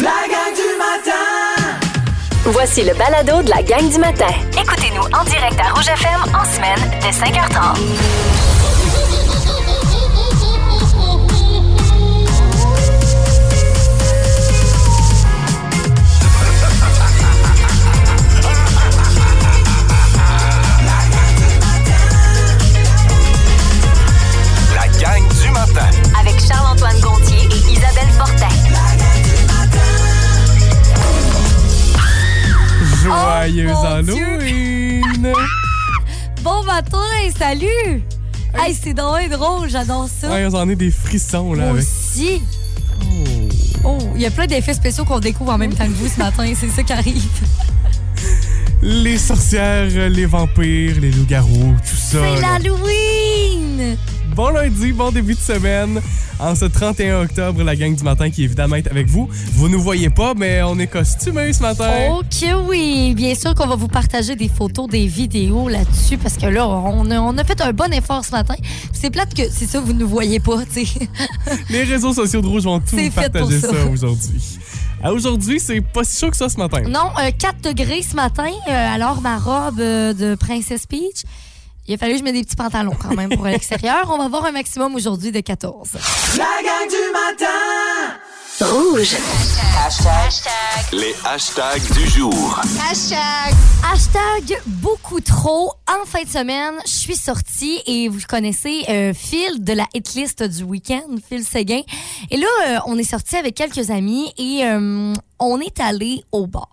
La gang du matin! Voici le balado de la gang du matin. Écoutez-nous en direct à Rouge FM en semaine dès 5h30. Halloween! Bon matin, salut! Hey, c'est drôle, drôle, j'adore ça. Ouais, j'en ai des frissons là Moi avec. aussi. Oh, il y a plein d'effets spéciaux qu'on découvre en même temps que vous ce matin, c'est ça qui arrive. Les sorcières, les vampires, les loups-garous, tout ça. C'est l'Halloween! Bon lundi, bon début de semaine. En ce 31 octobre, la gang du matin qui évidemment est avec vous. Vous nous voyez pas, mais on est costumés ce matin. Ok, oui. Bien sûr qu'on va vous partager des photos, des vidéos là-dessus parce que là, on a, on a fait un bon effort ce matin. C'est plate que c'est ça, vous ne nous voyez pas, tu sais. Les réseaux sociaux de Rouge vont tout vous partager ça. ça, aujourd'hui. À Aujourd'hui, c'est pas si chaud que ça ce matin. Non, euh, 4 degrés ce matin. euh, alors, ma robe euh, de Princess Peach, il a fallu que je mette des petits pantalons quand même pour l'extérieur. On va avoir un maximum aujourd'hui de 14. La gang du matin! Rouge. Les hashtags du jour. Hashtag beaucoup trop. En fin de semaine, je suis sortie et vous connaissez, euh, Phil de la hitlist du week-end, Phil Séguin. Et là, euh, on est sorti avec quelques amis et euh, on est allé au bar.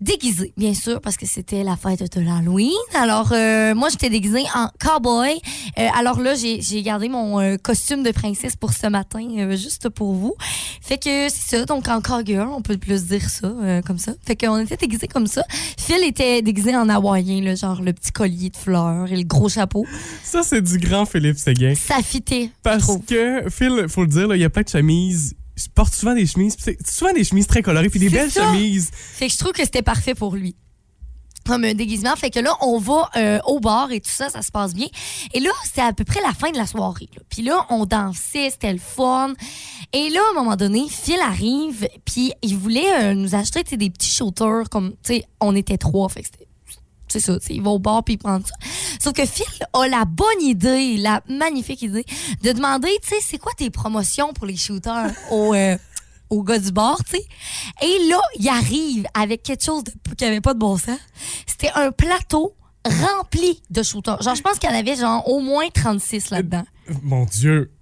Déguisé, bien sûr, parce que c'était la fête de l'Halloween. Alors, euh, moi, j'étais déguisée en cowboy. Euh, alors là, j'ai gardé mon euh, costume de princesse pour ce matin, juste pour vous. Fait que c'est ça, donc en cowgirl, on peut plus dire ça, comme ça. Fait qu'on était déguisés comme ça. Phil était déguisé en hawaïen, là, genre le petit collier de fleurs et le gros chapeau. Ça, c'est du grand Philippe Séguin. Ça fitait, Parce que, Phil, faut le dire, là, il y a plein de chemises. Il porte souvent des chemises. souvent des chemises très colorées, puis des belles ça. chemises. Fait que je trouve que c'était parfait pour lui. Comme un déguisement. Fait que là, on va euh, au bar et tout ça, ça se passe bien. Et là, c'est à peu près la fin de la soirée. là. Puis là, on dansait, c'était le fun. Et là, à un moment donné, Phil arrive, puis il voulait euh, nous acheter des petits shooters, comme, tu sais, on était trois, fait que c'était c'est ça, il va au bar puis il prend ça. Sauf que Phil a la bonne idée, la magnifique idée, de demander, tu sais, c'est quoi tes promotions pour les shooters au, euh, au gars du bar, tu sais? Et là, il arrive avec quelque chose de, qui avait pas de bon sens. C'était un plateau rempli de shooters. Genre, je pense qu'il y en avait genre au moins 36 là-dedans. Mon Dieu.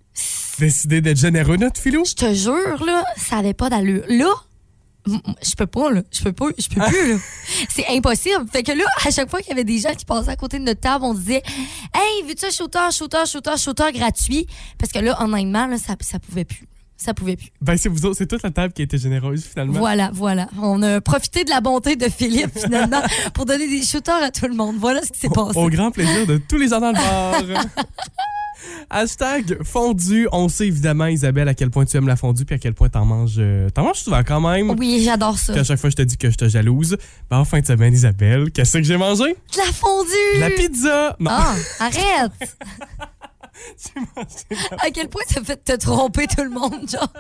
Décidé d'être généreux, notre filou? Je te jure, là, ça avait pas d'allure. Là, je peux pas, là. Je peux pas, je peux plus, là. C'est impossible. Fait que là, à chaque fois qu'il y avait des gens qui passaient à côté de notre table, on disait Hey, veux-tu un shooter, shooter, shooter, shooter gratuit? Parce que là, honnêtement, là, ça, ça pouvait plus. Ça pouvait plus. Ben, c'est vous autres, c'est toute la table qui a été généreuse, finalement. Voilà, voilà. On a profité de la bonté de Philippe, finalement, pour donner des shooters à tout le monde. Voilà ce qui s'est passé. Au grand plaisir de tous les gens dans le bar. Hashtag fondu. On sait évidemment, Isabelle, à quel point tu aimes la fondue puis à quel point t'en manges. euh, T'en manges souvent quand même. Oui, j'adore ça. Puis à chaque fois, je te dis que je te jalouse. Ben, en fin de semaine, Isabelle, qu'est-ce que j'ai mangé? De la fondue! La pizza! Non, Ah, arrête! À quel point ça fait te tromper tout le monde, genre?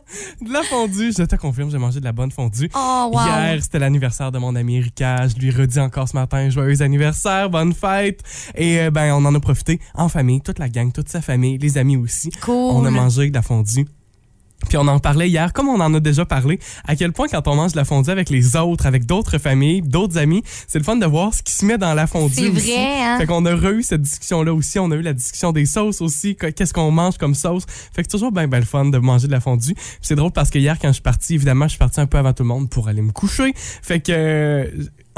de la fondue. Je te confirme, j'ai mangé de la bonne fondue. Oh, wow. Hier, c'était l'anniversaire de mon ami Erika. Je lui redis encore ce matin joyeux anniversaire, bonne fête. Et euh, ben, on en a profité en famille, toute la gang, toute sa famille, les amis aussi. Cool. On a mangé de la fondue. Puis on en parlait hier, comme on en a déjà parlé, à quel point quand on mange de la fondue avec les autres, avec d'autres familles, d'autres amis, c'est le fun de voir ce qui se met dans la fondue. C'est vrai, hein? Fait qu'on a eu cette discussion-là aussi. On a eu la discussion des sauces aussi. que- Qu'est-ce qu'on mange comme sauce. Fait que c'est toujours bien, bien le fun de manger de la fondue. C'est drôle parce que hier, quand je suis parti, évidemment, je suis parti un peu avant tout le monde pour aller me coucher. Fait que... euh,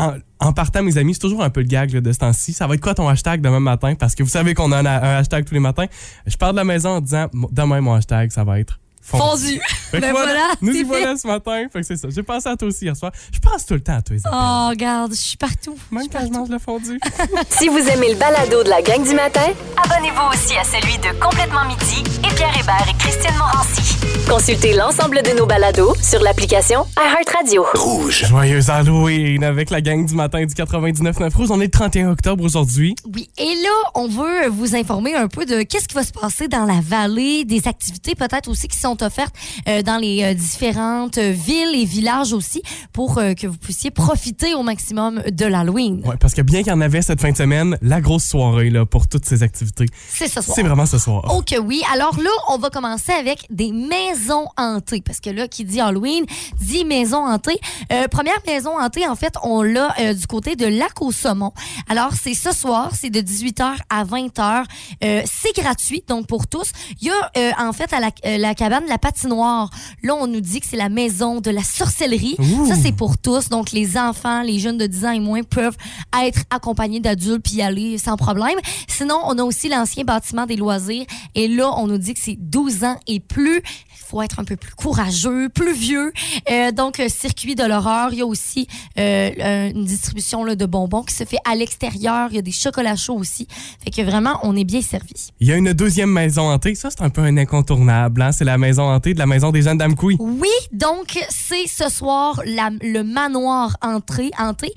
En, en partant, mes amis, c'est toujours un peu le gag là, de ce temps-ci. Ça va être quoi ton hashtag demain matin? Parce que vous savez qu'on a un, un hashtag tous les matins. Je pars de la maison en disant, demain, mon hashtag, ça va être Fondu. Fait que Ben voilà, nous y voilà ce matin. Fait que c'est ça. J'ai pensé à toi aussi hier soir. Je pense tout le temps à toi, Isabelle. Oh, regarde, je suis partout. Même quand je mange le fondu. Si vous aimez le balado de la gang du matin, abonnez-vous aussi à celui de Complètement Midi et Pierre Hébert et Christine Morancy. Consultez l'ensemble de nos balados sur l'application iHeartRadio. Rouge. Joyeux Halloween avec la gang du matin du 99.9 Rouge. On est le 31 octobre aujourd'hui. Oui, et là, on veut vous informer un peu de qu'est-ce qui va se passer dans la vallée, des activités peut-être aussi qui sont offertes euh, dans les euh, différentes euh, villes et villages aussi pour euh, que vous puissiez profiter au maximum de l'Halloween. Ouais, parce que bien qu'il y en avait cette fin de semaine, la grosse soirée là, pour toutes ces activités, C'est ce soir. c'est vraiment ce soir. Ok, oui. Alors là, on va commencer avec des maisons hantées. Parce que là, qui dit Halloween, dit maison hantée. Euh, première maison hantée, en fait, on l'a euh, du côté de Lac au Saumon. Alors, c'est ce soir, c'est de 18h à 20h. Euh, c'est gratuit, donc pour tous. Il y a, euh, en fait, à la, euh, la cabane la patinoire, là, on nous dit que c'est la maison de la sorcellerie. Ouh. Ça, c'est pour tous. Donc, les enfants, les jeunes de 10 ans et moins peuvent être accompagnés d'adultes puis y aller sans problème. Sinon, on a aussi l'ancien bâtiment des loisirs. Et là, on nous dit que c'est 12 ans et plus. Il faut être un peu plus courageux, plus vieux. Euh, donc, euh, circuit de l'horreur. Il y a aussi euh, une distribution là, de bonbons qui se fait à l'extérieur. Il y a des chocolats chauds aussi. Fait que vraiment, on est bien servi. Il y a une deuxième maison hantée. Ça, c'est un peu un incontournable. Hein? C'est la maison hantée de la maison des jeunes d'Amkoui. Oui, donc c'est ce soir la- le manoir entrée, hanté.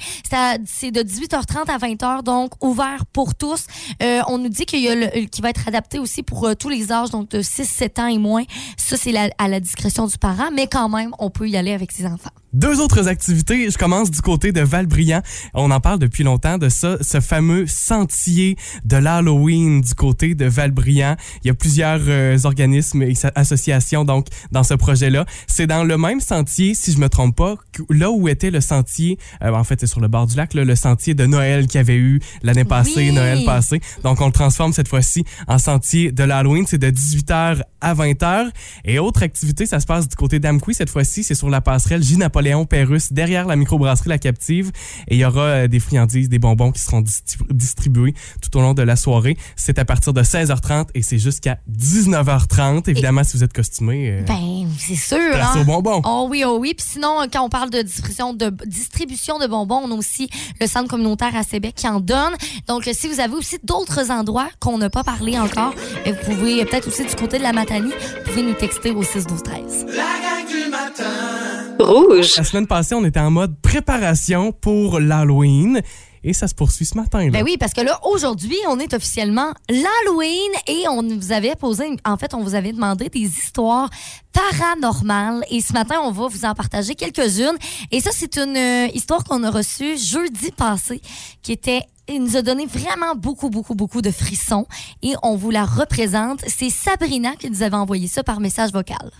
C'est de 18h30 à 20h, donc ouvert pour tous. Euh, on nous dit qu'il qui va être adapté aussi pour tous les âges, donc de 6-7 ans et moins. Ça, c'est à la discrétion du parent, mais quand même, on peut y aller avec ses enfants. Deux autres activités. Je commence du côté de Valbriand. On en parle depuis longtemps de ça, ce fameux sentier de l'Halloween du côté de Valbriand. Il y a plusieurs euh, organismes et associations donc dans ce projet-là. C'est dans le même sentier, si je me trompe pas, là où était le sentier. euh, en fait, c'est sur le bord du lac, là, le sentier de Noël qu'il y avait eu l'année passée, Oui. Noël passé. Donc on le transforme cette fois-ci en sentier de l'Halloween. C'est de 18h à 20h. Et autre activité, ça se passe du côté d'Amqui cette fois-ci. C'est sur la passerelle J. Napoléon Pérus, derrière la microbrasserie La Captive. Et il y aura euh, des friandises, des bonbons qui seront distribués tout au long de la soirée. C'est à partir de 16h30 et c'est jusqu'à 19h30. Évidemment, si vous êtes costumé, euh, Ben, c'est sûr. place hein? aux bonbons. Oh oui, oh oui. Puis sinon, quand on parle de distribution de, distribution de bonbons, on a aussi le centre communautaire à Sébec qui en donne. Donc, euh, si vous avez aussi d'autres endroits qu'on n'a pas parlé encore, euh, vous pouvez euh, peut-être aussi du côté de la Matanie, vous pouvez nous texter au 6 12 13. La gang du matin. Rouge. La semaine passée, on était en mode préparation pour l'Halloween. Et ça se poursuit ce matin. Là. Ben oui, parce que là, aujourd'hui, on est officiellement l'Halloween et on vous avait posé, en fait, on vous avait demandé des histoires paranormales. Et ce matin, on va vous en partager quelques-unes. Et ça, c'est une euh, histoire qu'on a reçue jeudi passé, qui était il nous a donné vraiment beaucoup, beaucoup, beaucoup de frissons et on vous la représente. C'est Sabrina qui nous avait envoyé ça par message vocal.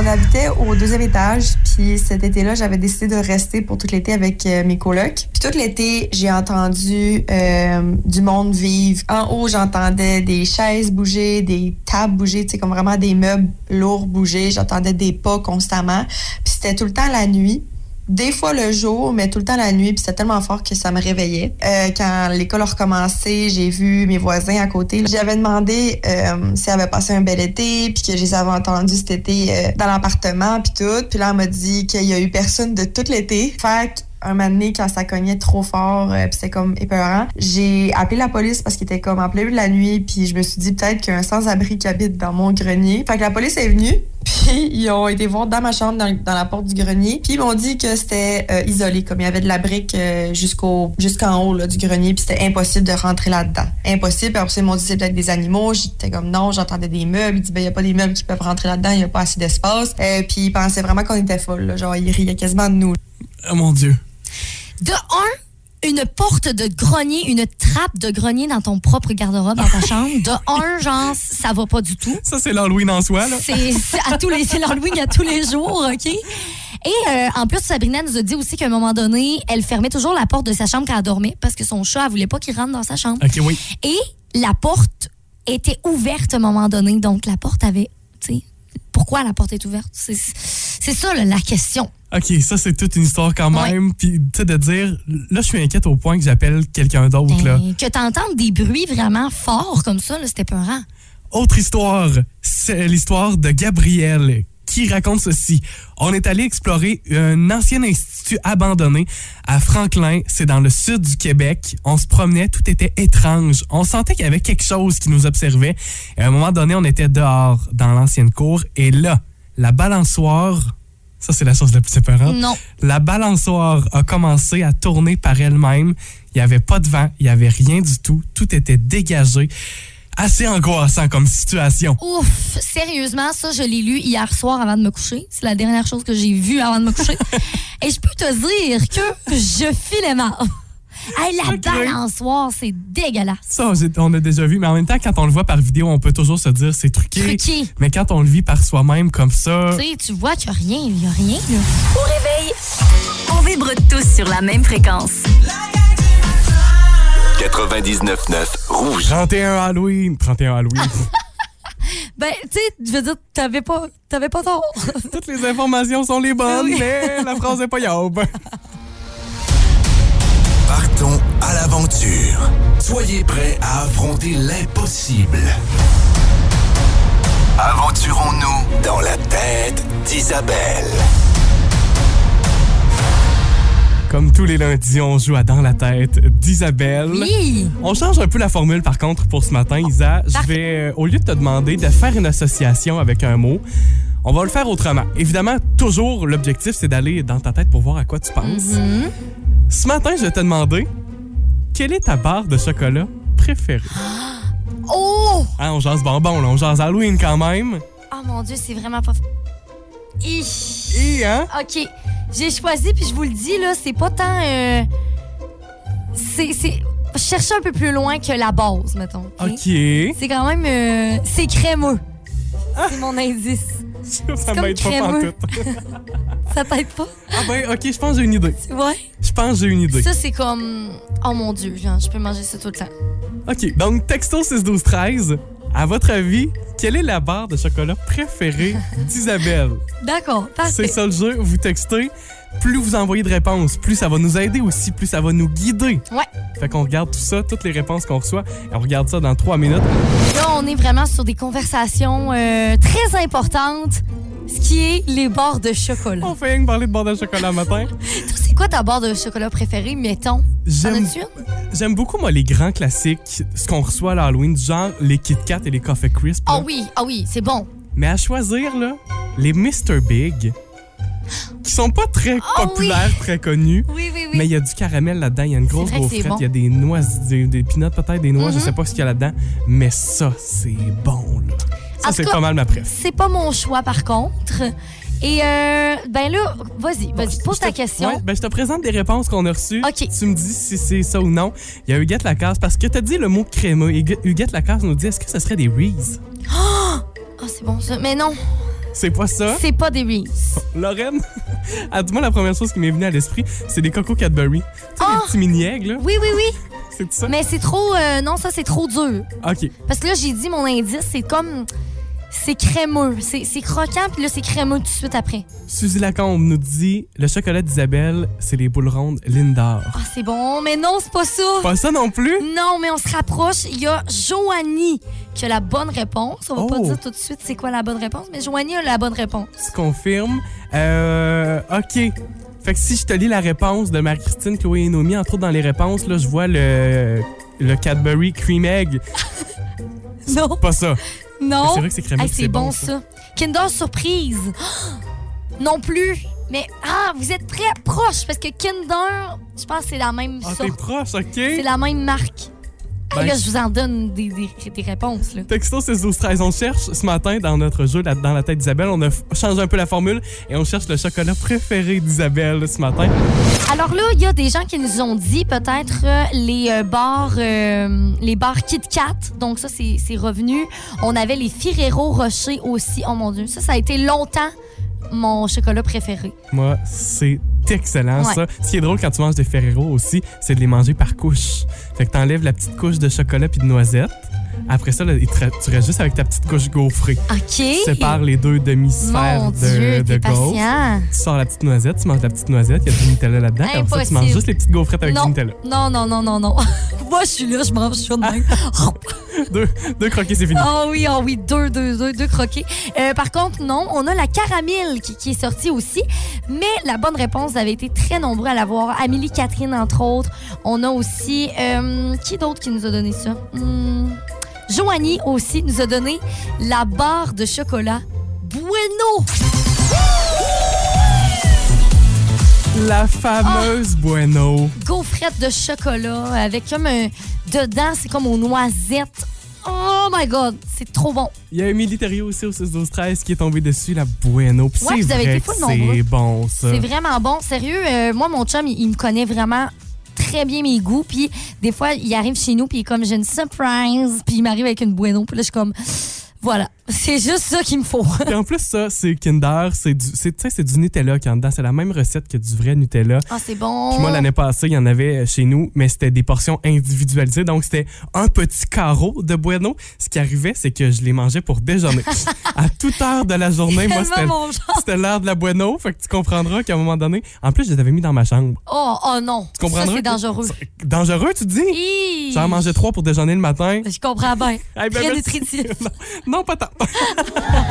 On habitait au deuxième étage, puis cet été-là, j'avais décidé de rester pour tout l'été avec euh, mes colocs. Puis tout l'été, j'ai entendu euh, du monde vivre. En haut, j'entendais des chaises bouger, des tables bouger, tu sais, comme vraiment des meubles lourds bouger. J'entendais des pas constamment. Puis c'était tout le temps la nuit. Des fois le jour, mais tout le temps la nuit, puis c'était tellement fort que ça me réveillait. Euh, quand l'école a recommencé, j'ai vu mes voisins à côté. J'avais demandé euh, si avait passé un bel été, puis que je les avais entendus cet été euh, dans l'appartement, puis tout. Puis là, elle m'a dit qu'il y a eu personne de tout l'été. Fait un moment donné, quand ça cognait trop fort, euh, puis c'était comme épeurant, j'ai appelé la police parce qu'il était comme en plein de la nuit, puis je me suis dit peut-être qu'il y a un sans-abri qui habite dans mon grenier. Fait que la police est venue, puis ils ont été voir dans ma chambre, dans, dans la porte du grenier, puis ils m'ont dit que c'était euh, isolé, comme il y avait de la brique euh, jusqu'au jusqu'en haut là, du grenier, puis c'était impossible de rentrer là-dedans. Impossible. Puis après, ils m'ont dit c'est peut-être des animaux. J'étais comme non, j'entendais des meubles. Ils disent ben il y a pas des meubles qui peuvent rentrer là-dedans, il y a pas assez d'espace. Euh, puis ils pensaient vraiment qu'on était folle, là. genre ils riaient quasiment de nous. Oh mon Dieu. De un, une porte de grenier, une trappe de grenier dans ton propre garde-robe dans ta chambre. De un, genre, ça va pas du tout. Ça, c'est l'Halloween en soi. Là. C'est c'est à tous les c'est l'Halloween à tous les jours, OK? Et euh, en plus, Sabrina nous a dit aussi qu'à un moment donné, elle fermait toujours la porte de sa chambre quand elle dormait parce que son chat, elle voulait pas qu'il rentre dans sa chambre. OK, oui. Et la porte était ouverte à un moment donné. Donc, la porte avait, tu sais, pourquoi la porte est ouverte? C'est c'est ça, là, la question. OK, ça, c'est toute une histoire quand Ouais. même. Puis, tu sais, de dire, là, je suis inquiète au point que j'appelle quelqu'un d'autre, là. Ben, que t'entendes des bruits vraiment forts comme ça, là, c'était peurant. Autre histoire, c'est l'histoire de Gabriel qui raconte ceci. On est allé explorer un ancien institut abandonné à Franklin, c'est dans le sud du Québec. On se promenait, tout était étrange. On sentait qu'il y avait quelque chose qui nous observait. Et à un moment donné, on était dehors dans l'ancienne cour et là, la balançoire, ça c'est la chose la plus épeurante. Non. La balançoire a commencé à tourner par elle-même. Il n'y avait pas de vent, il n'y avait rien du tout. Tout était dégagé. assez angoissant comme situation. Ouf, sérieusement, ça, je l'ai lu hier soir avant de me coucher. C'est la dernière chose que j'ai vue avant de me coucher. Et je peux te dire que je filais mal. Hey, la balançoire, c'est dégueulasse. Ça, on a déjà vu, mais en même temps, quand on le voit par vidéo, on peut toujours se dire c'est truqué. Truqué. Mais quand on le vit par soi-même comme ça, Tu sais, tu vois qu'il n'y a rien, il n'y a rien, là. Au réveil, on vibre tous sur la même fréquence. 99.9 Rouge. 31 Halloween. 31 Halloween. Ben, tu sais, je veux dire, t'avais pas, t'avais pas tort. Toutes les informations sont les bonnes, Oui. mais la phrase n'est pas yob. À l'aventure. Soyez prêts à affronter l'impossible. Aventurons-nous dans la tête d'Isabelle. Comme tous les lundis, on joue à Dans la tête d'Isabelle. Oui! On change un peu la formule par contre pour ce matin, Isa. Je vais, euh, au lieu de te demander de faire une association avec un mot, on va le faire autrement. Évidemment, toujours l'objectif, c'est d'aller dans ta tête pour voir à quoi tu penses. Mhm. Ce matin, je vais te demander quelle est ta barre de chocolat préférée? Oh! Hein, on jase bonbon, là, on jase Halloween quand même. Oh mon Dieu, c'est vraiment pas. Hi. Et, hein? OK. J'ai choisi, puis je vous le dis, là, c'est pas tant. euh, c'est. cherchais un peu plus loin que la base, mettons. OK? OK. C'est quand même. euh, c'est crémeux. C'est mon indice. Ça m'aide pas crémeux. t'aide pas? Ah ben, OK, je pense que j'ai une idée. Ouais. Je pense que j'ai une idée. Ça, c'est comme. Oh mon Dieu, genre, je peux manger ça tout le temps. OK, donc texto 6 12 13. À votre avis, quelle est la barre de chocolat préférée d'Isabelle? D'accord, C'est parfait. ça le jeu, vous textez. Plus vous envoyez de réponses, plus ça va nous aider aussi, plus ça va nous guider. Ouais. Fait qu'on regarde tout ça, toutes les réponses qu'on reçoit, et on regarde ça dans trois minutes. Là, on est vraiment sur des conversations euh, très importantes, ce qui est les barres de chocolat. On fait rien que parler de barre de chocolat matin. Toi, c'est quoi ta barre de chocolat préférée, mettons? J'aime j'aime beaucoup, moi, les grands classiques, ce qu'on reçoit à l'Halloween, du genre les Kit Kat et les Coffee Crisp. Ah là. oui, ah oui, c'est bon. Mais à choisir, là, les Mr. Big, qui sont pas très Ah populaires, très connus. Oui, oui, oui. Mais il y a du caramel là-dedans, il y a une grosse gaufrette, bon. il y a des noix, des, des peanuts peut-être, des noix, je Mhm. sais pas ce qu'il y a là-dedans. Mais ça, c'est bon, là. Ça, c'est pas mal ma préf. C'est pas mon choix, par contre. Et, euh, ben là, vas-y, vas-y, pose ta question. ouais, ben, je te présente des réponses qu'on a reçues. OK. Tu me dis si c'est ça ou non. Il y a Huguette Lacasse, parce que tu as dit le mot crémeux. Et Huguette- Lacasse nous dit est-ce que ce serait des Reese? Ah, c'est bon, ça. Mais non, C'est pas ça? c'est pas des Reese. Lorraine, à moi la première chose qui m'est venue à l'esprit, c'est des cocos Cadbury. Tu sais, Ah! les petits mini-aigles. Oui, oui, oui. C'est tout ça? Mais c'est trop. euh, non, ça, c'est trop dur. OK. Parce que là, j'ai dit mon indice, c'est comme. C'est crémeux. C'est croquant, puis là, c'est crémeux tout de suite après. Suzy Lacombe nous dit le chocolat d'Isabelle, c'est les boules rondes Lindor. Ah, c'est bon, mais non, c'est pas ça. Pas ça non plus? Non, mais on se rapproche. Il y a Joanie qui a la bonne réponse. On va pas Oh. dire tout de suite c'est quoi la bonne réponse, mais Joanie a la bonne réponse. Tu confirmes? Euh, OK. Fait que si je te lis la réponse de Marie-Christine, Chloé et Nomi, entre autres dans les réponses, là, je vois le, le Cadbury Cream Egg. Non, Pas ça. Non. C'est vrai que c'est crémeux, puis c'est bon, ça. Kinder Surprise. non plus. Mais ah, vous êtes très proche parce que Kinder, je pense que c'est la même Ah, sorte. t'es proche, OK? C'est la même marque. Hey, Ben, là, je vous en donne des, des- des réponses. Là. Texto 6 12 13 On cherche ce matin dans notre jeu là, dans la tête d'Isabelle. On a changé un peu la formule et on cherche le chocolat préféré d'Isabelle ce matin. Alors là, il y a des gens qui nous ont dit peut-être euh, les euh, bars euh, les bars Kit Kat. Donc ça, c'est c'est revenu. On avait les Ferrero Rocher aussi. Oh mon Dieu, ça, ça a été longtemps mon chocolat préféré. Moi, c'est excellent Ouais. ça. Ce qui est drôle quand tu manges des Ferrero aussi, c'est de les manger par couche. Fait que t'enlèves la petite couche de chocolat puis de noisette. Après ça, là, tu restes juste avec ta petite couche gaufrée. OK. Tu sépares les deux demi-sphères de, de. Tu sors la petite noisette, tu manges la petite noisette, il y a du Nutella là-dedans. Après ça, tu manges juste les petites gaufrettes avec Non. du Nutella. Non, non, non, non, non. Moi, je suis là, je mange ça de même. Deux, deux croquets, c'est fini. Oh oui, oh oui, deux, deux, deux, deux croquets. Euh, par contre, non, on a la caramel qui, qui est sortie aussi. Mais la bonne réponse, avez été très nombreux à l'avoir. Amélie Catherine, entre autres. On a aussi. euh, qui d'autre qui nous a donné ça? Hmm, Joanie aussi nous a donné la barre de chocolat Bueno. La fameuse Bueno. Gaufrette de chocolat avec comme un. Dedans, c'est comme aux noisettes. Oh my God, c'est trop bon. Il y a Émilie Thériault aussi au 6 12 13 qui est tombée dessus, la Bueno. Puis Ouais, c'est vous avez vrai c'est bon, ça. C'est vraiment bon. Sérieux, euh, moi, mon chum, il, il me connaît vraiment très bien mes goûts. Puis des fois, il arrive chez nous, puis il est comme, j'ai une surprise. Puis il m'arrive avec une Bueno. Puis là, je suis comme, voilà, c'est juste ça qu'il me faut. Puis en plus, ça, c'est Kinder, c'est du, c'est, tu sais, c'est du Nutella qui est en dedans. C'est la même recette que du vrai Nutella. Ah, c'est bon. Puis moi, l'année passée, il y en avait chez nous, mais c'était des portions individualisées. Donc, c'était un petit carreau de Bueno. Ce qui arrivait, c'est que je les mangeais pour déjeuner. à toute heure de la journée, moi, c'était, l'heure de la Bueno. Fait que tu comprendras qu'à un moment donné, en plus, je les avais mis dans ma chambre. Oh, oh non. Tu comprendras? Ça, c'est dangereux. Dangereux, tu dis? Hi. J'en mangeais trois pour déjeuner le matin. Je comprends bien. Eh ben, Très nutritif. non, non, pas tant.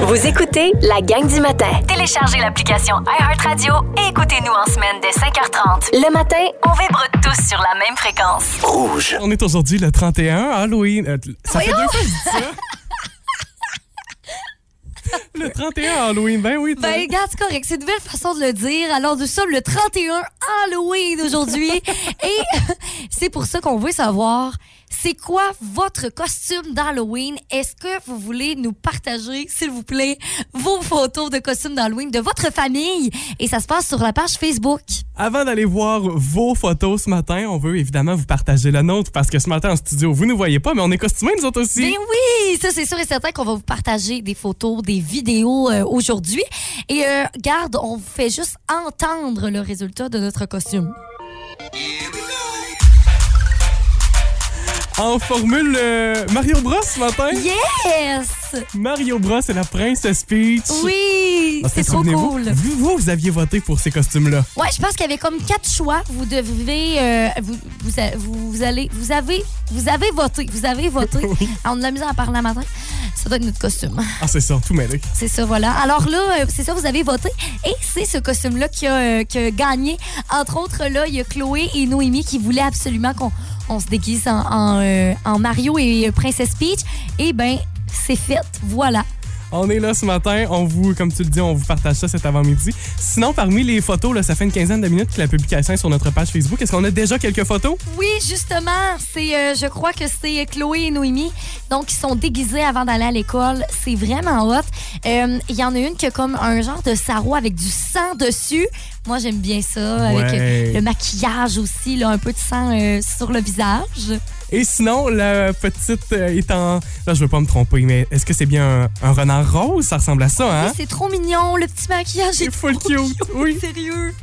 Vous écoutez la gang du matin. Téléchargez l'application iHeartRadio et écoutez-nous en semaine dès 5h30. Le matin, on vibre tous sur la même fréquence. Rouge. On est aujourd'hui le 31, Halloween. Euh, ça fait deux fois que je dis ça. le 31 Halloween, ben oui. Ben, regarde, c'est correct. C'est une nouvelle façon de le dire. Alors, nous sommes le 31 Halloween aujourd'hui. Et c'est pour ça qu'on veut savoir, c'est quoi votre costume d'Halloween? Est-ce que vous voulez nous partager, s'il vous plaît, vos photos de costumes d'Halloween de votre famille? Et ça se passe sur la page Facebook. Avant d'aller voir vos photos ce matin, on veut évidemment vous partager la nôtre parce que ce matin en studio, vous ne nous voyez pas, mais on est costumés nous autres aussi. Ben oui, ça c'est sûr et certain qu'on va vous partager des photos, des vidéos euh, aujourd'hui. Et euh, garde, on vous fait juste entendre le résultat de notre costume. En formule euh, Mario Bros ce matin. Yes! Mario Bros et la princesse Peach. Oui, que c'est trop cool. Vous, vous, vous aviez voté pour ces costumes-là. Ouais, je pense qu'il y avait comme quatre choix. Vous devez, euh, vous, vous, allez, vous avez, vous avez voté, vous avez voté. Ah, On a misère à parler le matin. Ça doit être notre costume. Ah, c'est ça, tout mêlé. C'est ça, voilà. Alors là, euh, c'est ça, vous avez voté. Et c'est ce costume-là qui a, euh, qui a gagné. Entre autres, là, il y a Chloé et Noémie qui voulaient absolument qu'on on se déguise en, euh, Mario et euh, Princess Peach. Et ben, c'est fait. Voilà. On est là ce matin, on vous, comme tu le dis, on vous partage ça cet avant-midi. Sinon, parmi les photos, là, ça fait une quinzaine de minutes que la publication est sur notre page Facebook. Est-ce qu'on a déjà quelques photos? Oui, justement, c'est, euh, je crois que c'est Chloé et Noémie. Donc, ils sont déguisés avant d'aller à l'école. C'est vraiment hot. Euh, Il y en a une qui a comme un genre de sarrau avec du sang dessus. Moi, j'aime bien ça. Avec Ouais. euh, le maquillage aussi, là, un peu de sang euh, sur le visage. Et sinon, la petite euh, est en... Là, je veux pas me tromper, mais est-ce que c'est bien un, un renard rose? Ça ressemble à ça, hein? C'est trop mignon, le petit maquillage. C'est est full trop cute, oui. Sérieux.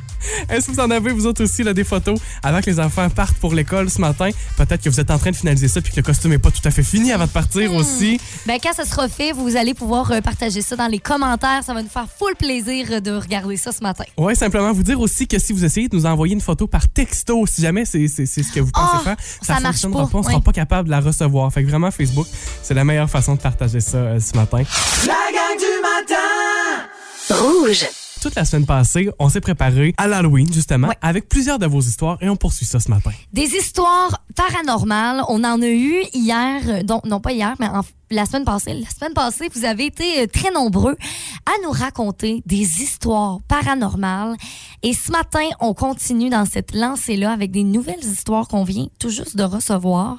Est-ce que vous en avez, vous autres aussi, là, des photos avant que les enfants partent pour l'école ce matin? Peut-être que vous êtes en train de finaliser ça puis que le costume est pas tout à fait fini avant de partir Hmm. aussi. Ben, quand ça sera fait, vous allez pouvoir euh, partager ça dans les commentaires. Ça va nous faire full plaisir euh, de regarder ça ce matin. Ouais, simplement vous dire aussi que si vous essayez de nous envoyer une photo par texto, si jamais c'est ce que vous pensez Ah, faire, ça marche fonctionnera pas, On sera ouais. pas capable de la recevoir. Fait que vraiment, Facebook, c'est la meilleure façon de partager ça euh, ce matin. La gang du matin Rouge. Toute la semaine passée, on s'est préparé à l'Halloween, justement, Ouais. avec plusieurs de vos histoires et on poursuit ça ce matin. Des histoires paranormales, on en a eu hier, euh, donc, non pas hier, mais en- la semaine passée. La semaine passée, vous avez été euh, très nombreux à nous raconter des histoires paranormales. Et ce matin, on continue dans cette lancée-là avec des nouvelles histoires qu'on vient tout juste de recevoir.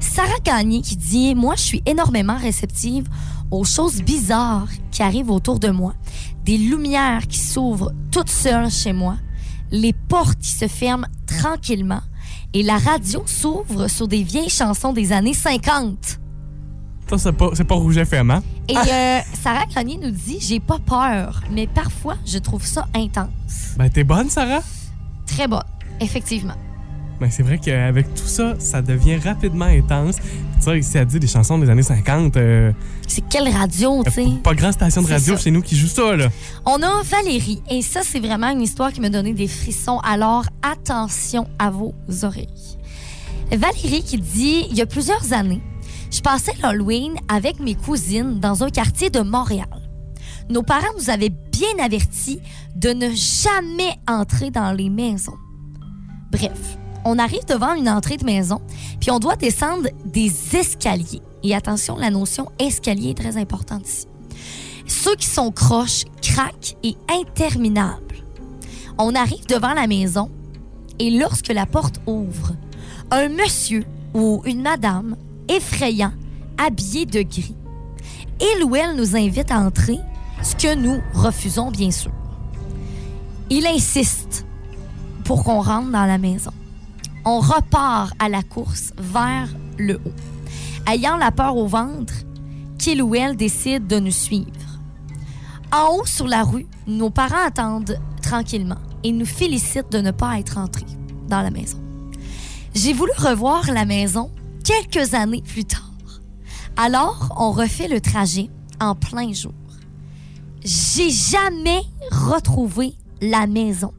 Sarah Gagné qui dit Moi, je suis énormément réceptive aux choses bizarres qui arrivent autour de moi. Des lumières qui s'ouvrent toutes seules chez moi. Les portes qui se ferment tranquillement. Et la radio s'ouvre sur des vieilles chansons des années 50. Ça, c'est pas, Rouge FM, hein? Et euh, Sarah Grenier nous dit J'ai pas peur, mais parfois, je trouve ça intense. Ben, t'es bonne, Sarah? Très bonne, effectivement. Ben, c'est vrai qu'avec tout ça, ça devient rapidement intense. Tu sais, ici, elle dit des chansons des années 50. euh, C'est quelle radio, tu sais? pas grand station de radio ça. chez nous qui joue ça, là. On a Valérie, et ça, c'est vraiment une histoire qui m'a donné des frissons. Alors, attention à vos oreilles. Valérie qui dit Il y a plusieurs années, je passais l'Halloween avec mes cousines dans un quartier de Montréal. Nos parents nous avaient bien avertis de ne jamais entrer dans les maisons. Bref, on arrive devant une entrée de maison, puis on doit descendre des escaliers. Et attention, la notion escalier est très importante ici. Ceux qui sont croches, craques et interminables. On arrive devant la maison et lorsque la porte ouvre, un monsieur ou une madame effrayant habillé de gris. Il ou elle nous invite à entrer, ce que nous refusons bien sûr. Il insiste pour qu'on rentre dans la maison. On repart à la course vers le haut. Ayant la peur au ventre, qu'il ou elle décide de nous suivre. En haut sur la rue, nos parents attendent tranquillement et nous félicitent de ne pas être entrés dans la maison. J'ai voulu revoir la maison quelques années plus tard. Alors, on refait le trajet en plein jour. J'ai jamais retrouvé la maison.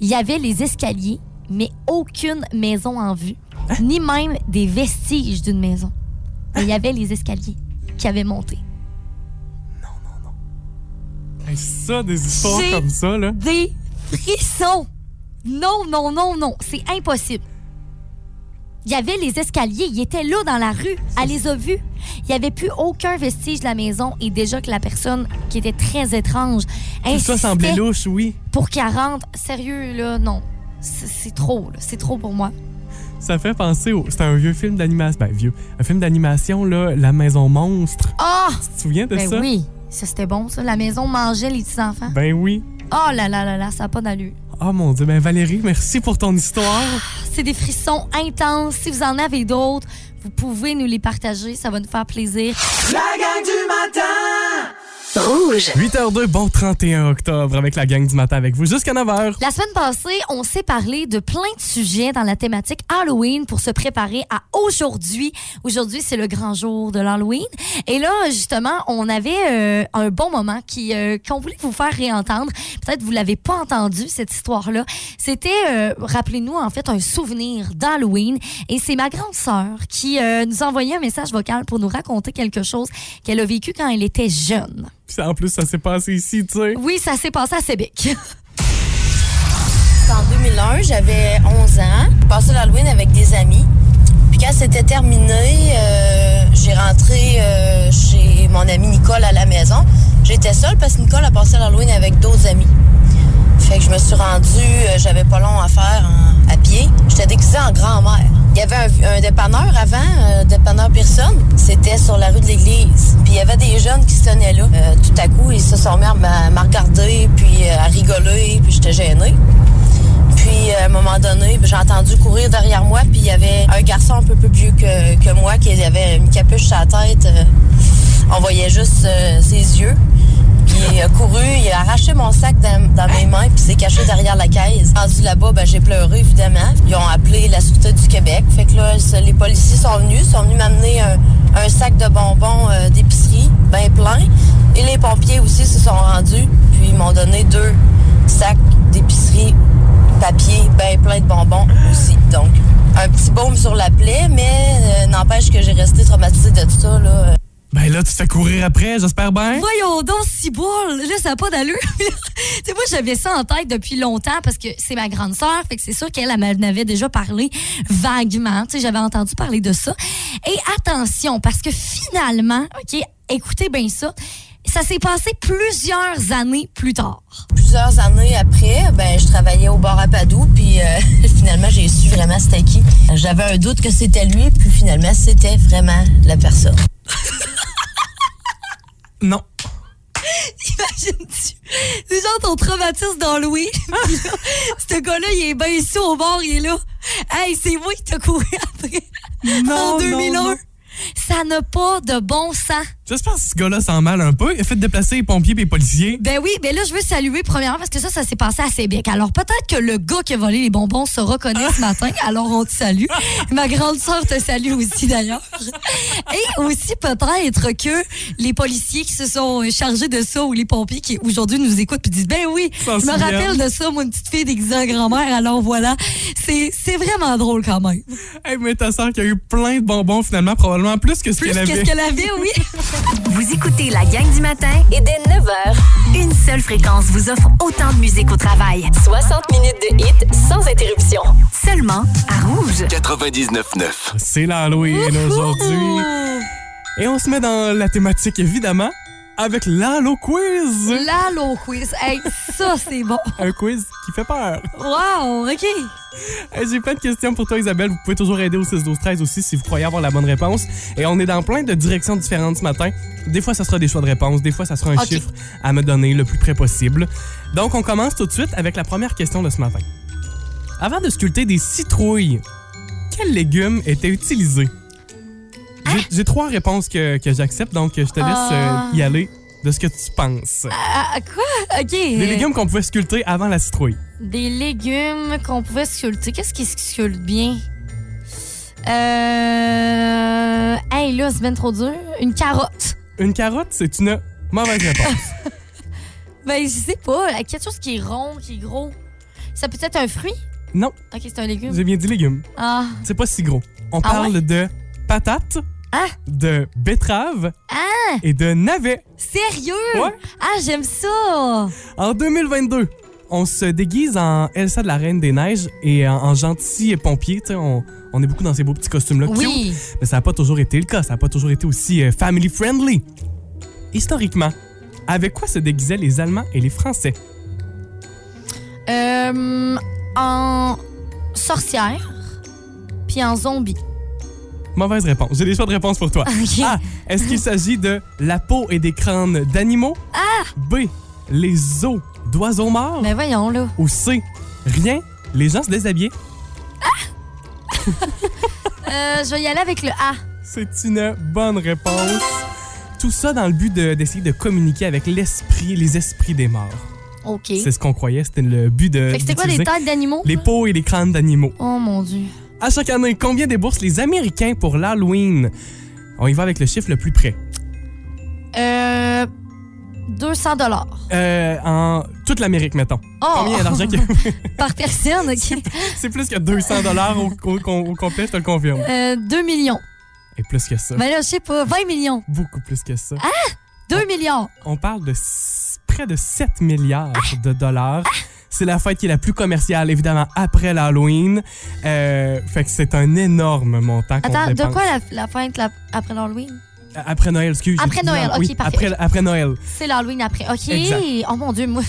Il y avait les escaliers, mais aucune maison en vue, ni même des vestiges d'une maison. Mais il y avait les escaliers qui avaient monté. Hey, ça, des histoires J'ai- comme ça, là. Des frissons! Non, non, non, non, c'est impossible. Il y avait les escaliers, ils étaient là dans la rue, elle les a vus. Il n'y avait plus aucun vestige de la maison et déjà que la personne qui était très étrange Tout ça semblait louche, oui. pour 40. Sérieux, là, non. C'est c'est trop, là. C'est trop pour moi. Ça fait penser au. C'était un vieux film d'animation. Ben, vieux. Un film d'animation, là, La Maison Monstre. Ah! Tu te souviens de Ben ça? oui, ça c'était bon, ça. La maison mangeait les petits-enfants. Ben oui. Oh là là là là, ça n'a pas d'allure. Oh mon Dieu. Ben, Valérie, merci pour ton histoire. C'est des frissons intenses. Si vous en avez d'autres, vous pouvez nous les partager. Ça va nous faire plaisir. La gang du matin Rouge. 8h02, bon 31 octobre avec la gang du matin avec vous jusqu'à 9h. La semaine passée, on s'est parlé de plein de sujets dans la thématique Halloween pour se préparer à aujourd'hui. Aujourd'hui, c'est le grand jour de l'Halloween. Et là, justement, on avait euh, un bon moment qui euh, qu'on voulait vous faire réentendre. Peut-être vous l'avez pas entendu cette histoire-là. C'était, euh, rappelez-nous en fait, un souvenir d'Halloween. Et c'est ma grande sœur qui euh, nous a envoyé un message vocal pour nous raconter quelque chose qu'elle a vécu quand elle était jeune. Puis en plus, ça s'est passé ici, tu sais. Oui, ça s'est passé à Sébec. En 2001, j'avais 11 ans. J'ai passé l'Halloween avec des amis. Puis quand c'était terminé, euh, j'ai rentré euh, chez mon amie Nicole à la maison. J'étais seule parce que Nicole a passé l'Halloween avec d'autres amis. Fait que je me suis rendue, euh, j'avais pas long à faire à pied. J'étais déguisée en grand-mère. Il y avait un, dépanneur avant, un dépanneur personne. C'était sur la rue de l'église. Puis il y avait des jeunes qui se tenaient là. Euh, tout à coup, ils se sont mis à me regarder, puis euh, à rigoler, puis j'étais gênée. Puis, euh, à un moment donné, j'ai entendu courir derrière moi, puis il y avait un garçon un peu plus vieux que, moi qui avait une capuche sur la tête. Euh, on voyait juste euh, ses yeux. Il a couru, il a arraché mon sac dans, mes mains, puis s'est caché derrière la caisse. Rendu là-bas, ben, j'ai pleuré, évidemment. Ils ont appelé la Sûreté du Québec. Fait que là, les policiers sont venus, sont venus m'amener un, sac de bonbons euh, d'épicerie, bien plein. Et les pompiers aussi se sont rendus, puis ils m'ont donné deux sacs d'épicerie papier bien plein de bonbons aussi. Donc, un petit baume sur la plaie, mais euh, n'empêche que j'ai resté traumatisée de tout ça. Là. Ben là, tu te fais courir après, j'espère bien. Voyons donc, si boule. Là, ça n'a pas d'allure. tu sais, moi, j'avais ça en tête depuis longtemps parce que c'est ma grande sœur. Fait que c'est sûr qu'elle elle m'en avait déjà parlé vaguement. Tu sais, j'avais entendu parler de ça. Et attention, parce que finalement, OK, écoutez bien ça, ça s'est passé plusieurs années plus tard. Plusieurs années après, ben, je travaillais au bar à Padoue, puis euh, finalement, j'ai su vraiment c'était qui. J'avais un doute que c'était lui, puis finalement, c'était vraiment la personne. Non. Imagines-tu? C'est genre ton traumatisme. Puis là, ce gars-là, il est bien ici au bord, il est là. Hey, c'est moi qui t'ai couru après. Non, en 2001. non, non. Ça n'a pas de bon sens. J'espère que ce gars-là s'en mal un peu. Il a fait déplacer les pompiers et les policiers. Ben oui, ben là, je veux saluer premièrement parce que ça, ça s'est passé à Sébec. Alors peut-être que le gars qui a volé les bonbons se reconnaît ce matin. Alors on te salue. Ma grande sœur te salue aussi d'ailleurs. Et aussi peut-être que les policiers qui se sont chargés de ça ou les pompiers qui aujourd'hui nous écoutent puis disent ben oui, je me rappelle de ça, moi une petite fille déguisée grand-mère. Alors voilà, c'est vraiment drôle quand même. Hey, mais ta soeur qui a eu plein de bonbons finalement, probablement plus que ce Plus qu'elle avait. qu'est-ce qu'elle avait, oui. Vous écoutez la gang du matin et dès 9h, une seule fréquence vous offre autant de musique au travail. 60 minutes de hits sans interruption. Seulement à Rouge. 99.9. C'est l'Halloween aujourd'hui. Et on se met dans la thématique, évidemment, avec l'Halo Quiz. L'Halo quiz. Hey, ça, c'est bon. Un quiz qui fait peur. Wow, OK. Hey, J'ai plein de questions pour toi, Isabelle. Vous pouvez toujours aider au 6 12 13 aussi si vous croyez avoir la bonne réponse. Et on est dans plein de directions différentes ce matin. Des fois, ça sera des choix de réponse. Des fois, ça sera un chiffre à me donner le plus près possible. Donc, on commence tout de suite avec la première question de ce matin. Avant de sculpter des citrouilles, quel légume était utilisé? J'ai- J'ai trois réponses que, que j'accepte, donc je te laisse Ah. euh, y aller de ce que tu penses. Ah, ah, quoi? OK. Des légumes qu'on pouvait sculpter avant la citrouille. Des légumes qu'on pouvait sculpter. Qu'est-ce qui sculpte bien? Euh. Hey, là, c'est bien trop dur. Une carotte. Une carotte, c'est une mauvaise réponse. Ben, je sais pas. Quelque chose qui est rond, qui est gros. Ça peut être un fruit? non, Ok, c'est un légume. j'ai bien dit légumes. Ah. C'est pas si gros. On Ah parle de patates, Ah. de betteraves Ah! et de navets. Sérieux? Ouais. Ah, j'aime ça! En 2022, on se déguise en Elsa de la Reine des Neiges et en, en gentil pompier. Tu sais, On, on est beaucoup dans ces beaux petits costumes-là. cute. Oui. Mais ça n'a pas toujours été le cas. Ça n'a pas toujours été aussi euh, family friendly. Historiquement, avec quoi se déguisaient les Allemands et les Français? Euh, en sorcière, puis en zombie. Mauvaise réponse. J'ai des choix de réponse pour toi. Ok. A. Est-ce qu'il s'agit de la peau et des crânes d'animaux? Ah! B. Les os d'oiseaux morts? Ben voyons, là. Ou C. Rien? Les gens se déshabillaient? Euh, je vais y aller avec le A. C'est une bonne réponse. Tout ça dans le but de- d'essayer de, communiquer avec l'esprit, les esprits des morts. OK. C'est ce qu'on croyait, c'était le but de. Fait que c'était quoi, d'utiliser têtes d'animaux? Les peaux et les crânes d'animaux. Oh mon Dieu. À chaque année, combien déboursent les Américains pour l'Halloween? On y va avec le chiffre le plus près. Euh. 200 dollars. Euh, en toute l'Amérique, mettons. Oh! Combien il y a d'argent qu'il y a? Par personne, OK. C'est plus que 200 dollars au, au- au complet, je te le confirme. Euh, 2 millions. Et plus que ça. Ben là, je sais pas, 20 millions. Beaucoup plus que ça. 2 millions. On parle de s- près de 7 milliards de dollars. C'est la fête qui est la plus commerciale, évidemment, après l'Halloween. Euh, fait que c'est un énorme montant Attends, de quoi la, la fête la- après l'Halloween? Après Noël, excuse. Après Noël, oui, ok, parfait. Après, après Noël. C'est l'Halloween après. OK. Exact. Oh mon Dieu, moi,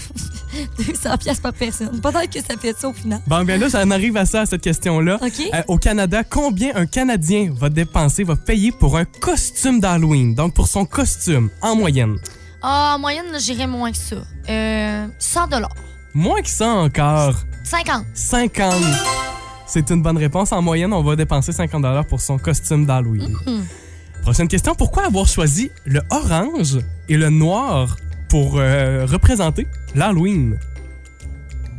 200 pièces par personne. Peut-être que ça fait ça au final. Bon, bien là, j'en arrive à ça, à cette question-là. OK. Euh, au Canada, combien un Canadien va dépenser, va payer pour un costume d'Halloween? Donc, pour son costume, en moyenne. Ah, en moyenne, j'irais moins que ça. Euh, 100 dollars. Moins que ça encore. 50. 50. C'est une bonne réponse. En moyenne, on va dépenser 50 pour son costume d'Halloween. Mhm. Prochaine question. Pourquoi avoir choisi le orange et le noir pour euh, représenter l'Halloween?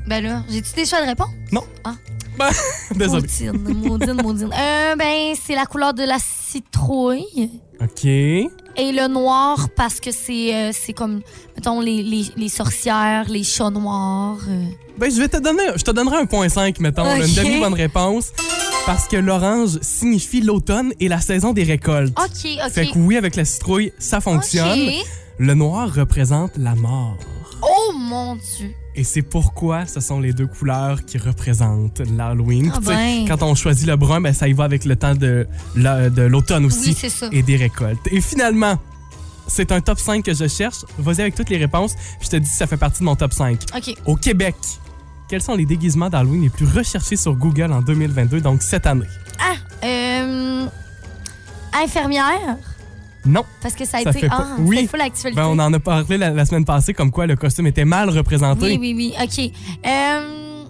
Ben là, j'ai-tu des choix de réponse? Non. Ah. Ben, désolé. Maudine, maudine, maudine. Euh, ben, c'est la couleur de la citrouille. OK. Et le noir, parce que c'est euh, c'est comme, mettons, les, les, les sorcières, les chats noirs. euh. Ben, je vais te donner, je te donnerai un point 5, mettons, là, une Ok. demi-bonne réponse. Parce que l'orange signifie l'automne et la saison des récoltes. OK, OK. Fait que oui, avec la citrouille, ça fonctionne. OK. Le noir représente la mort. Oh mon Dieu. Et c'est pourquoi ce sont les deux couleurs qui représentent l'Halloween. Ah ben. Quand on choisit le brun, ben, ça y va avec le temps de la- de l'automne aussi Oui, c'est ça. et des récoltes. Et finalement, c'est un top 5 que je cherche. Vas-y avec toutes les réponses, je te dis si ça fait partie de mon top 5. OK. Au Québec, quels sont les déguisements d'Halloween les plus recherchés sur Google en 2022, donc cette année? Ah, euh, infirmière, Non. parce que ça a Ça été fait pas- ah, oui. c'était full actualité. Ben, on en a parlé la, la semaine passée comme quoi le costume était mal représenté. Oui, oui, oui. OK. Euh,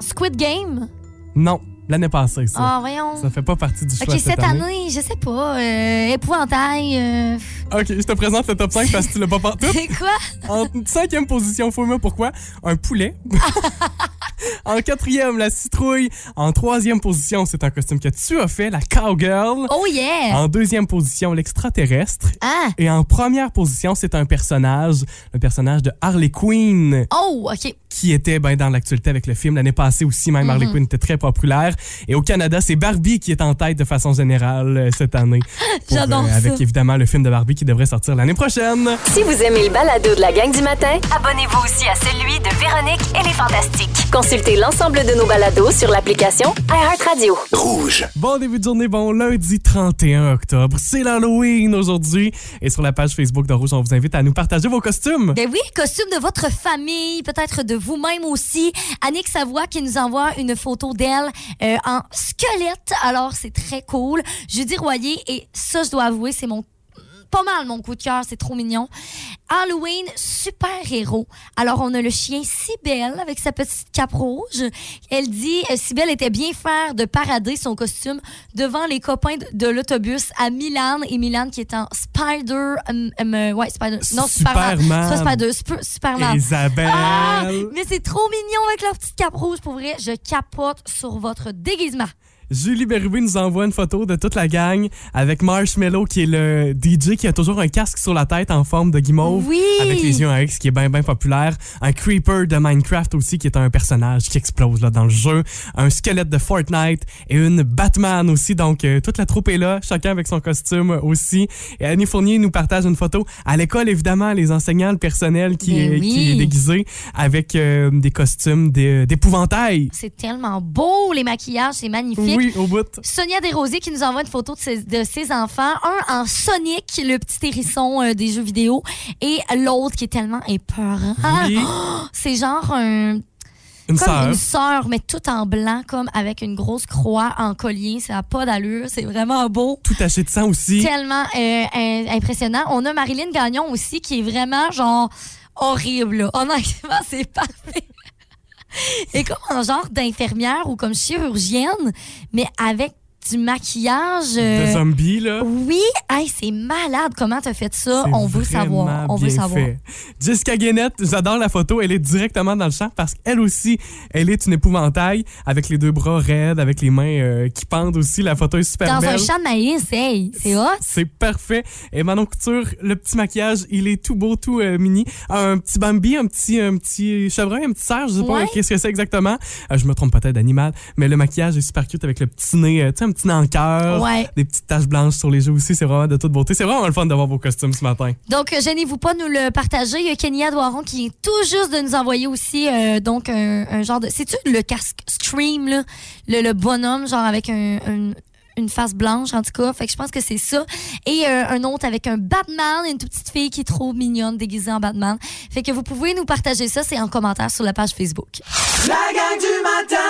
Squid Game? Non, l'année passée, ça. Ah, voyons. Ça fait pas partie du choix OK, cette année, je sais pas. Euh, épouvantail. euh, OK, je te présente le top 5 parce que tu l'as pas partout. C'est quoi? En cinquième position, fouille-moi pourquoi, un poulet. en quatrième, la citrouille. En troisième position, c'est un costume que tu as fait, la cowgirl. Oh yeah! En deuxième position, l'extraterrestre. Ah! Et en première position, c'est un personnage, le personnage de Harley Quinn, Oh, OK. Qui était ben, dans l'actualité avec le film. L'année passée aussi, même Harley Mhm. Quinn était très populaire. Et au Canada, c'est Barbie qui est en tête de façon générale euh, cette année. J'adore ça. Avec évidemment le film de Barbie qui devrait sortir l'année prochaine. Si vous aimez le balado de la gang du matin, abonnez-vous aussi à celui de Véronique et les Fantastiques. Consultez l'ensemble de nos balados sur l'application iHeartRadio. Rouge. Bon début de journée, bon lundi 31 octobre. C'est l'Halloween aujourd'hui. Et sur la page Facebook de Rouge, on vous invite à nous partager vos costumes. Ben oui, costume de votre famille, peut-être de vous-même aussi. Annick Savoie qui nous envoie une photo d'elle euh, en squelette. Alors, c'est très cool. Judy Royer, et ça, je dois avouer, c'est mon pas mal mon coup de cœur, c'est trop mignon. Halloween, super-héros. Alors, on a le chien Cybelle avec sa petite cape rouge. Elle dit, euh, Cybelle était bien fière de parader son costume devant les copains de, de l'autobus à Milan. Et Milan qui est en Spider... hum, euh, ouais, Spider... Non, Superman. Superman. Pas Spider, Super- Superman. Isabelle. Ah, mais c'est trop mignon avec leur petite cape rouge. Pour vrai, je capote sur votre déguisement. Julie Bérubé nous envoie une photo de toute la gang avec Marshmello qui est le DJ qui a toujours un casque sur la tête en forme de guimauve Oui. avec les yeux en X qui est bien bien populaire. Un creeper de Minecraft aussi qui est un personnage qui explose là dans le jeu. Un squelette de Fortnite et une Batman aussi. Donc euh, toute la troupe est là, chacun avec son costume aussi. Et Annie Fournier nous partage une photo à l'école évidemment les enseignants, le personnel qui, Ben est, oui. qui est déguisé avec euh, des costumes d'é- d'épouvantail. C'est tellement beau, les maquillages, c'est magnifique. Oui, au bout. Sonia Desrosiers qui nous envoie une photo de ses, de ses enfants. Un en Sonic, le petit hérisson euh, des jeux vidéo, et l'autre qui est tellement épeurant. Oui. Oh, c'est genre un, Une comme sœur. une sœur, mais tout en blanc, comme avec une grosse croix en collier. Ça n'a pas d'allure. C'est vraiment beau. Tout taché de sang aussi. Tellement euh, in- impressionnant. On a Marilyn Gagnon aussi qui est vraiment genre horrible. là. Honnêtement, c'est parfait. Et comme un genre d'infirmière ou comme chirurgienne, mais avec du maquillage. euh, de zombies, là? oui, hey, c'est malade. Comment t'as fait ça? On veut savoir. On veut savoir. fait. Jessica Guénette, j'adore la photo. Elle est directement dans le champ parce qu'elle aussi, elle est une épouvantail avec les deux bras raides, avec les mains euh, qui pendent aussi. La photo est super Dans belle. un champ de maïs, hey, c'est hot. C'est parfait. Et Manon Couture, le petit maquillage, il est tout beau, tout euh, mini. Un petit Bambi, un petit, un petit chevreuil, un petit cerf, je sais pas qu'est-ce que c'est exactement. Euh, je me trompe peut-être d'animal, mais le maquillage est super cute avec le petit nez, euh, tu sais, cœur. Ouais. Des petites taches blanches sur les joues aussi, c'est vraiment de toute beauté. C'est vraiment le fun d'avoir vos costumes ce matin. Donc, euh, gênez-vous pas de nous le partager. Il y a Kenya Doiron qui vient tout juste de nous envoyer aussi euh, donc un, un genre de. C'est-tu le casque Scream, là? Le, le bonhomme, genre avec un- un- une face blanche, en tout cas. Fait que je pense que c'est ça. Et euh, un autre avec un Batman, une toute petite fille qui est trop mignonne déguisée en Batman. Fait que vous pouvez nous partager ça, c'est en commentaire sur la page Facebook. La gang du matin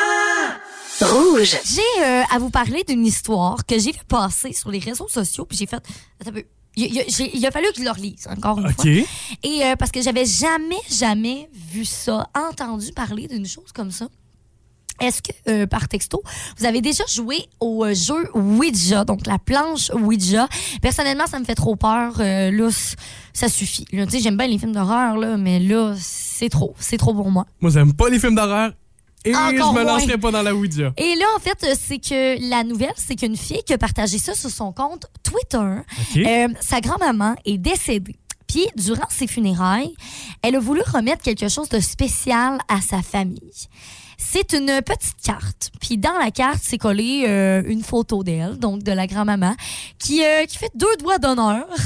Rouge. J'ai euh, à vous parler d'une histoire que j'ai vu passer sur les réseaux sociaux, puis j'ai fait. Attends un peu. Il, il- j'ai- il a fallu que je le relise, encore une OK. fois. Et euh, parce que j'avais jamais, jamais vu ça, entendu parler d'une chose comme ça. Est-ce que, euh, par texto, vous avez déjà joué au euh, jeu Ouija, donc la planche Ouija? Personnellement, ça me fait trop peur. Euh, là, ça suffit. Là, tu sais, j'aime bien les films d'horreur, là, mais là, c'est trop. C'est trop pour moi. Moi, j'aime pas les films d'horreur et Encore je me moins. lancerai pas dans la Ouija. Et là, en fait, c'est que la nouvelle, c'est qu'une fille qui a partagé ça sur son compte Twitter. Euh, sa grand-maman est décédée. Puis, durant ses funérailles, elle a voulu remettre quelque chose de spécial à sa famille. C'est une petite carte. Puis, dans la carte, c'est collé euh, une photo d'elle, donc de la grand-maman, qui, euh, qui fait deux doigts d'honneur.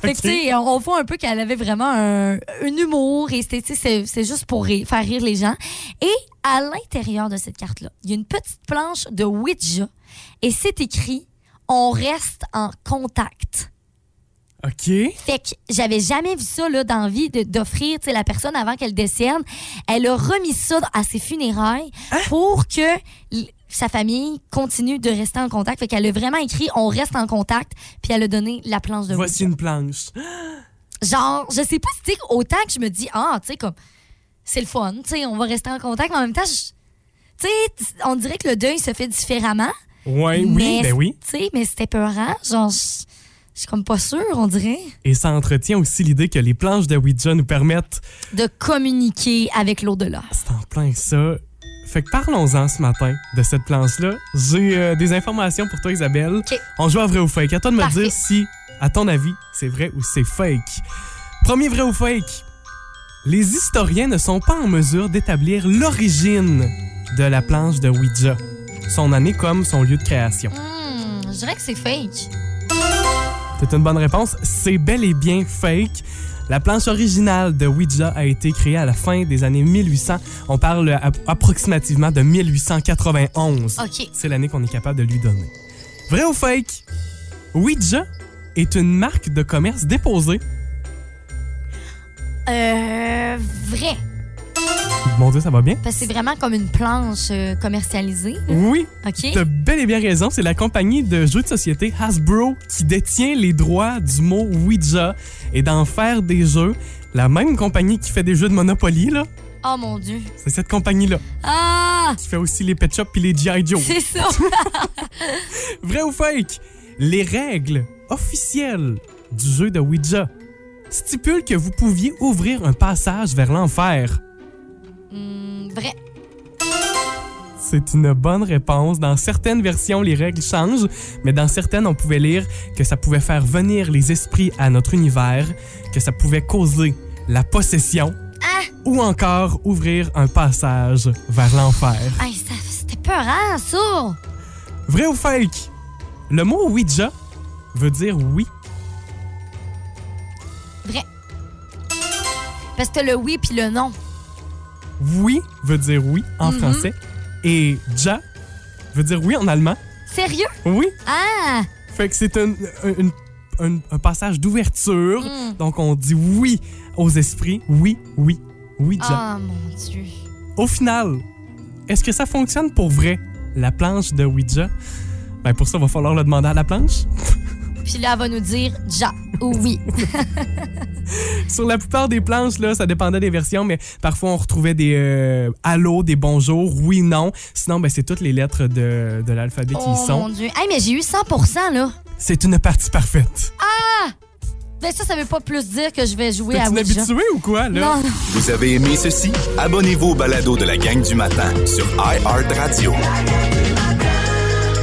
fait que, Ok. tu sais, on, voit un peu qu'elle avait vraiment un, un humour et c'était, tu sais, c'est, c'est juste pour rire- faire rire les gens. Et à l'intérieur de cette carte-là, il y a une petite planche de Ouija et c'est écrit On reste en contact. OK. Fait que j'avais jamais vu ça là, dans vie d'offrir tu sais, la personne avant qu'elle décède. Elle a remis ça à ses funérailles pour que sa famille continue de rester en contact. Fait qu'elle a vraiment écrit on reste en contact, puis elle a donné la planche de Voici une planche. Genre, je sais pas si tu sais, autant que je me dis ah, tu sais comme c'est le fun, tu sais, on va rester en contact, mais en même temps, je- tu sais, on dirait que le deuil se fait différemment. Ouais, oui, ben oui. Tu sais, mais c'était peurant, genre je suis comme pas sûre, on dirait. Et ça entretient aussi l'idée que les planches de Ouija nous permettent. de communiquer avec l'au-delà. C'est en plein ça. Fait que parlons-en ce matin de cette planche-là. J'ai euh, des informations pour toi, Isabelle. On joue à vrai ou fake. À toi de me Parfait. dire si, à ton avis, c'est vrai ou c'est fake. Premier vrai ou fake. Les historiens ne sont pas en mesure d'établir l'origine de la planche de Ouija, son année comme son lieu de création. Hmm, je dirais que c'est fake. C'est une bonne réponse. C'est bel et bien fake. La planche originale de Ouija a été créée à la fin des années 1800. On parle approximativement de 1891. OK. C'est l'année qu'on est capable de lui donner. Vrai ou fake? Ouija est une marque de commerce déposée. Euh, vrai. Mon Dieu, ça va bien? Parce que c'est vraiment comme une planche euh, commercialisée. Oui, OK? T'as bel et bien raison, c'est la compagnie de jeux de société Hasbro qui détient les droits du mot Ouija et d'en faire des jeux. La même compagnie qui fait des jeux de Monopoly, là, Oh mon Dieu. c'est cette compagnie-là Ah! qui fait aussi les Pet Shop et les G.I. Joe. C'est ça. Vrai ou fake? Les règles officielles du jeu de Ouija stipulent que vous pouviez ouvrir un passage vers l'enfer. Hmm, vrai. C'est une bonne réponse. Dans certaines versions, les règles changent, mais dans certaines, on pouvait lire que ça pouvait faire venir les esprits à notre univers, que ça pouvait causer la possession, Ah! ou encore ouvrir un passage vers l'enfer. Hey, c'était peurant, ça. Vrai ou fake? Le mot Ouija veut dire oui. Vrai. Parce que le oui puis le non. Oui veut dire oui en Mhm. français. Et ja veut dire oui en allemand. Sérieux? Oui. Ah! Fait que c'est un, un- un- un passage d'ouverture. Mm. Donc on dit oui aux esprits. Oui, oui, oui, ja. Ah, mon Dieu. Au final, est-ce que ça fonctionne pour vrai, la planche de Ouija? Ben pour ça, il va falloir le demander à la planche. Puis là, elle va nous dire ja ou oui. Sur la plupart des planches, là, ça dépendait des versions, mais parfois on retrouvait des euh, allô, des bonjours, oui, non. Sinon, ben, c'est toutes les lettres de, de l'alphabet qui y oh sont. mon Dieu. Hey, mais j'ai eu 100 là. C'est une partie parfaite. Ben ça, ça veut pas plus dire que je vais jouer T'es à Ouija. habituée ou quoi, là? Non, non. Vous avez aimé ceci? Abonnez-vous au balado de la gang du matin sur iHeartRadio.